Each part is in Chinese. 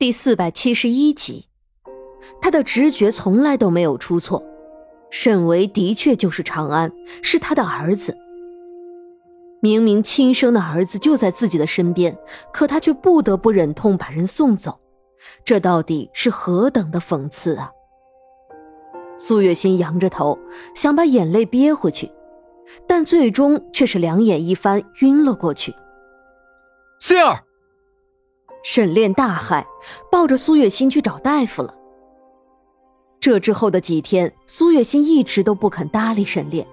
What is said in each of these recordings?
第四百七十一集，他的直觉从来都没有出错，沈维的确就是长安，是他的儿子。明明亲生的儿子就在自己的身边，可他却不得不忍痛把人送走，这到底是何等的讽刺啊！苏月心扬着头，想把眼泪憋回去，但最终却是两眼一翻，晕了过去。心儿。沈炼大骇，抱着苏月心去找大夫了。这之后的几天，苏月心一直都不肯搭理沈炼。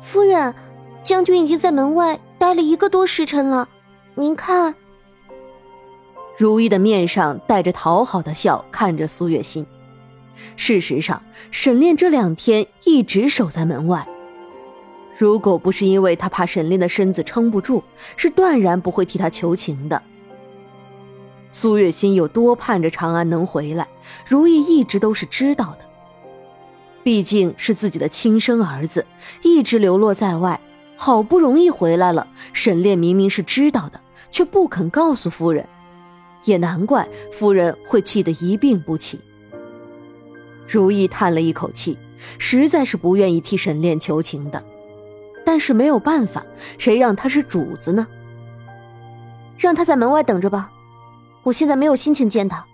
夫人，将军已经在门外待了一个多时辰了，您看。如意的面上带着讨好的笑，看着苏月心。事实上，沈炼这两天一直守在门外。如果不是因为他怕沈炼的身子撑不住，是断然不会替他求情的。苏月心有多盼着长安能回来，如意一直都是知道的。毕竟是自己的亲生儿子，一直流落在外，好不容易回来了。沈炼明明是知道的，却不肯告诉夫人，也难怪夫人会气得一病不起。如意叹了一口气，实在是不愿意替沈炼求情的，但是没有办法，谁让他是主子呢？让他在门外等着吧。我现在没有心情见他。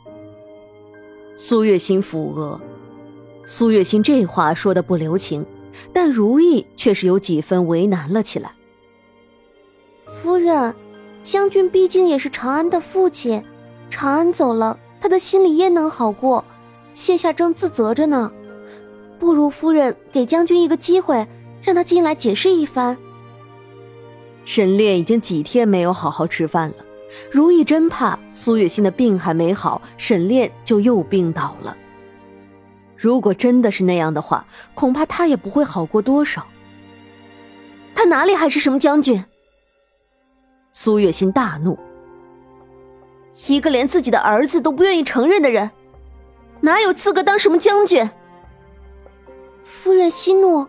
苏月心抚额，苏月心这话说的不留情，但如意却是有几分为难了起来。夫人，将军毕竟也是长安的父亲，长安走了，他的心里焉能好过？现下正自责着呢，不如夫人给将军一个机会，让他进来解释一番。沈炼已经几天没有好好吃饭了。如意真怕苏月心的病还没好，沈炼就又病倒了。如果真的是那样的话，恐怕他也不会好过多少。他哪里还是什么将军？苏月心大怒，一个连自己的儿子都不愿意承认的人，哪有资格当什么将军？夫人息怒。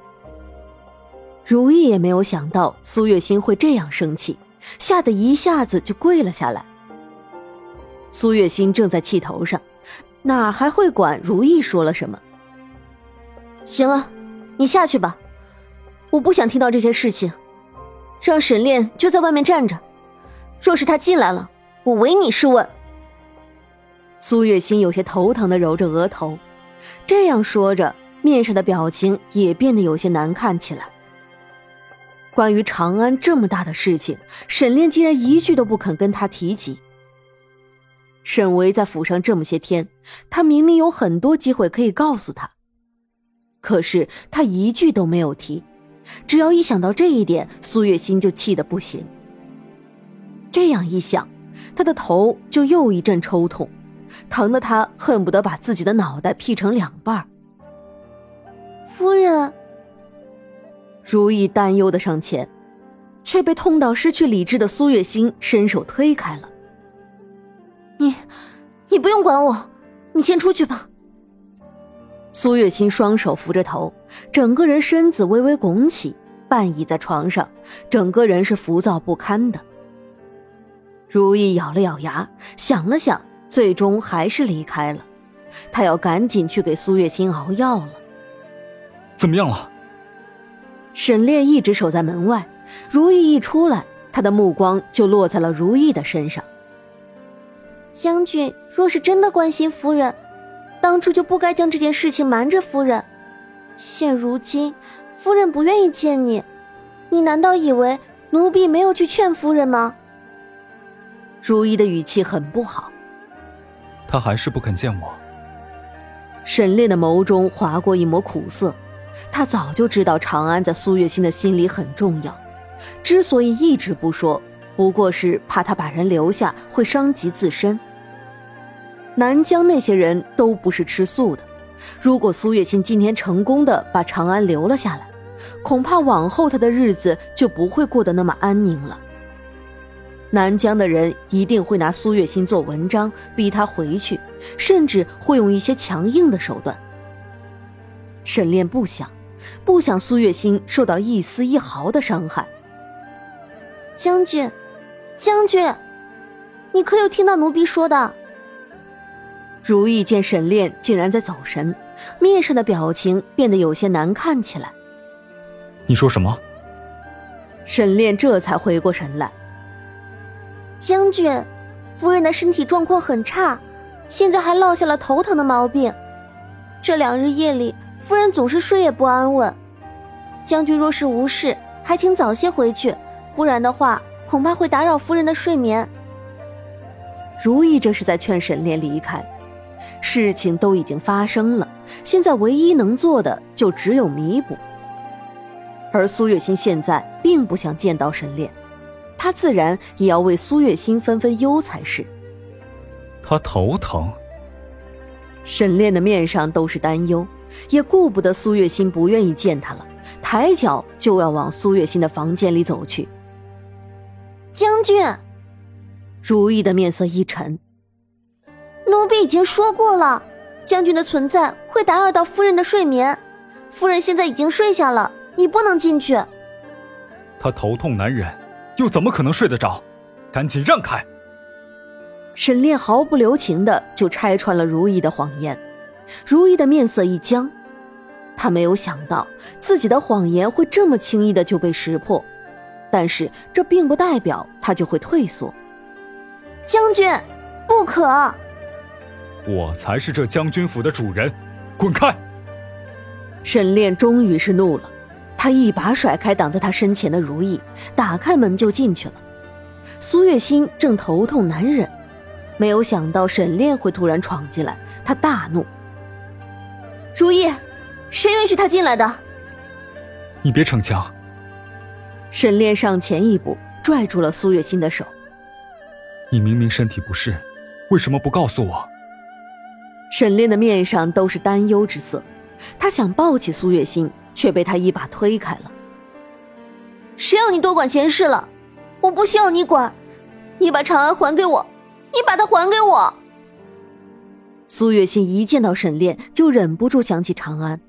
如意也没有想到苏月心会这样生气。吓得一下子就跪了下来。苏月心正在气头上，哪还会管如意说了什么？行了，你下去吧，我不想听到这些事情。让沈炼就在外面站着，若是他进来了，我唯你是问。苏月心有些头疼的揉着额头，这样说着，面上的表情也变得有些难看起来。关于长安这么大的事情，沈炼竟然一句都不肯跟他提及。沈维在府上这么些天，他明明有很多机会可以告诉他，可是他一句都没有提。只要一想到这一点，苏月心就气得不行。这样一想，他的头就又一阵抽痛，疼得他恨不得把自己的脑袋劈成两半。夫人。如意担忧的上前，却被痛到失去理智的苏月心伸手推开了。你，你不用管我，你先出去吧。苏月心双手扶着头，整个人身子微微拱起，半倚在床上，整个人是浮躁不堪的。如意咬了咬牙，想了想，最终还是离开了。他要赶紧去给苏月心熬药了。怎么样了？沈炼一直守在门外，如意一出来，他的目光就落在了如意的身上。将军若是真的关心夫人，当初就不该将这件事情瞒着夫人。现如今，夫人不愿意见你，你难道以为奴婢没有去劝夫人吗？如意的语气很不好。他还是不肯见我。沈炼的眸中划过一抹苦涩。他早就知道长安在苏月心的心里很重要，之所以一直不说，不过是怕他把人留下会伤及自身。南疆那些人都不是吃素的，如果苏月心今天成功的把长安留了下来，恐怕往后他的日子就不会过得那么安宁了。南疆的人一定会拿苏月心做文章，逼他回去，甚至会用一些强硬的手段。沈炼不想。不想苏月心受到一丝一毫的伤害。将军，将军，你可有听到奴婢说的？如意见沈炼竟然在走神，面上的表情变得有些难看起来。你说什么？沈炼这才回过神来。将军，夫人的身体状况很差，现在还落下了头疼的毛病。这两日夜里，夫人总是睡也不安稳。将军若是无事，还请早些回去，不然的话，恐怕会打扰夫人的睡眠。如意这是在劝沈炼离开。事情都已经发生了，现在唯一能做的就只有弥补。而苏月心现在并不想见到沈炼，他自然也要为苏月心分分忧才是。他头疼。沈炼的面上都是担忧，也顾不得苏月心不愿意见他了，抬脚就要往苏月心的房间里走去。将军，如意的面色一沉。奴婢已经说过了，将军的存在会打扰到夫人的睡眠。夫人现在已经睡下了，你不能进去。他头痛难忍，又怎么可能睡得着？赶紧让开！沈炼毫不留情的就拆穿了如意的谎言。如意的面色一僵，他没有想到自己的谎言会这么轻易的就被识破，但是这并不代表他就会退缩。将军，不可！我才是这将军府的主人，滚开！沈炼终于是怒了，他一把甩开挡在他身前的如意，打开门就进去了。苏月心正头痛难忍，没有想到沈炼会突然闯进来，他大怒：“如意，谁允许他进来的？”你别逞强！沈炼上前一步，拽住了苏月心的手：“你明明身体不适，为什么不告诉我？”沈炼的面上都是担忧之色，他想抱起苏月心，却被他一把推开了。谁要你多管闲事了？我不需要你管，你把长安还给我，你把它还给我。苏月心一见到沈炼，就忍不住想起长安。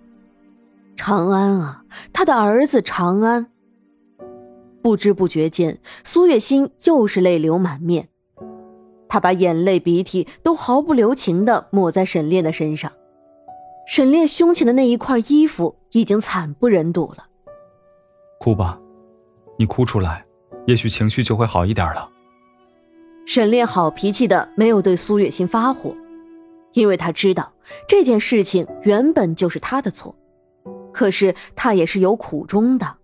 长安啊，他的儿子长安。不知不觉间，苏月心又是泪流满面。他把眼泪鼻涕都毫不留情的抹在沈炼的身上，沈炼胸前的那一块衣服已经惨不忍睹了。哭吧，你哭出来，也许情绪就会好一点了。沈炼好脾气的没有对苏月心发火，因为他知道这件事情原本就是他的错，可是他也是有苦衷的。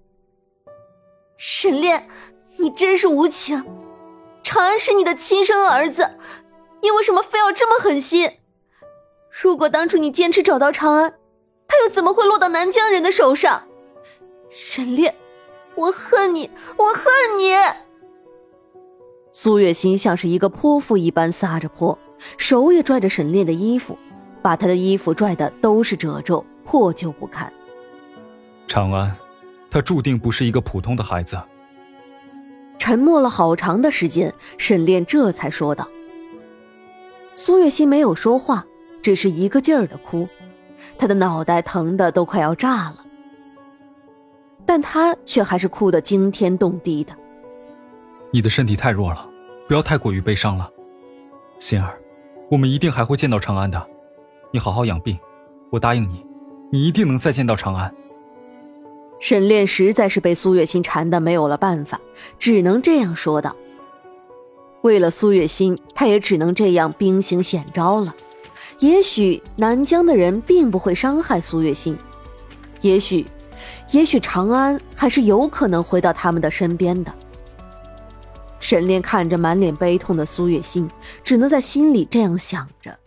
沈炼，你真是无情。长安是你的亲生儿子，你为什么非要这么狠心？如果当初你坚持找到长安，他又怎么会落到南疆人的手上？沈炼，我恨你，我恨你！苏月心像是一个泼妇一般撒着泼，手也拽着沈炼的衣服，把他的衣服拽的都是褶皱，破旧不堪。长安，他注定不是一个普通的孩子。沉默了好长的时间，沈炼这才说道：“苏月心没有说话，只是一个劲儿的哭，她的脑袋疼的都快要炸了。但她却还是哭得惊天动地的。你的身体太弱了，不要太过于悲伤了，心儿，我们一定还会见到长安的，你好好养病，我答应你，你一定能再见到长安。”沈炼实在是被苏月心缠的没有了办法，只能这样说道。为了苏月心，他也只能这样兵行险招了。也许南疆的人并不会伤害苏月心，也许，也许长安还是有可能回到他们的身边的。沈炼看着满脸悲痛的苏月心，只能在心里这样想着。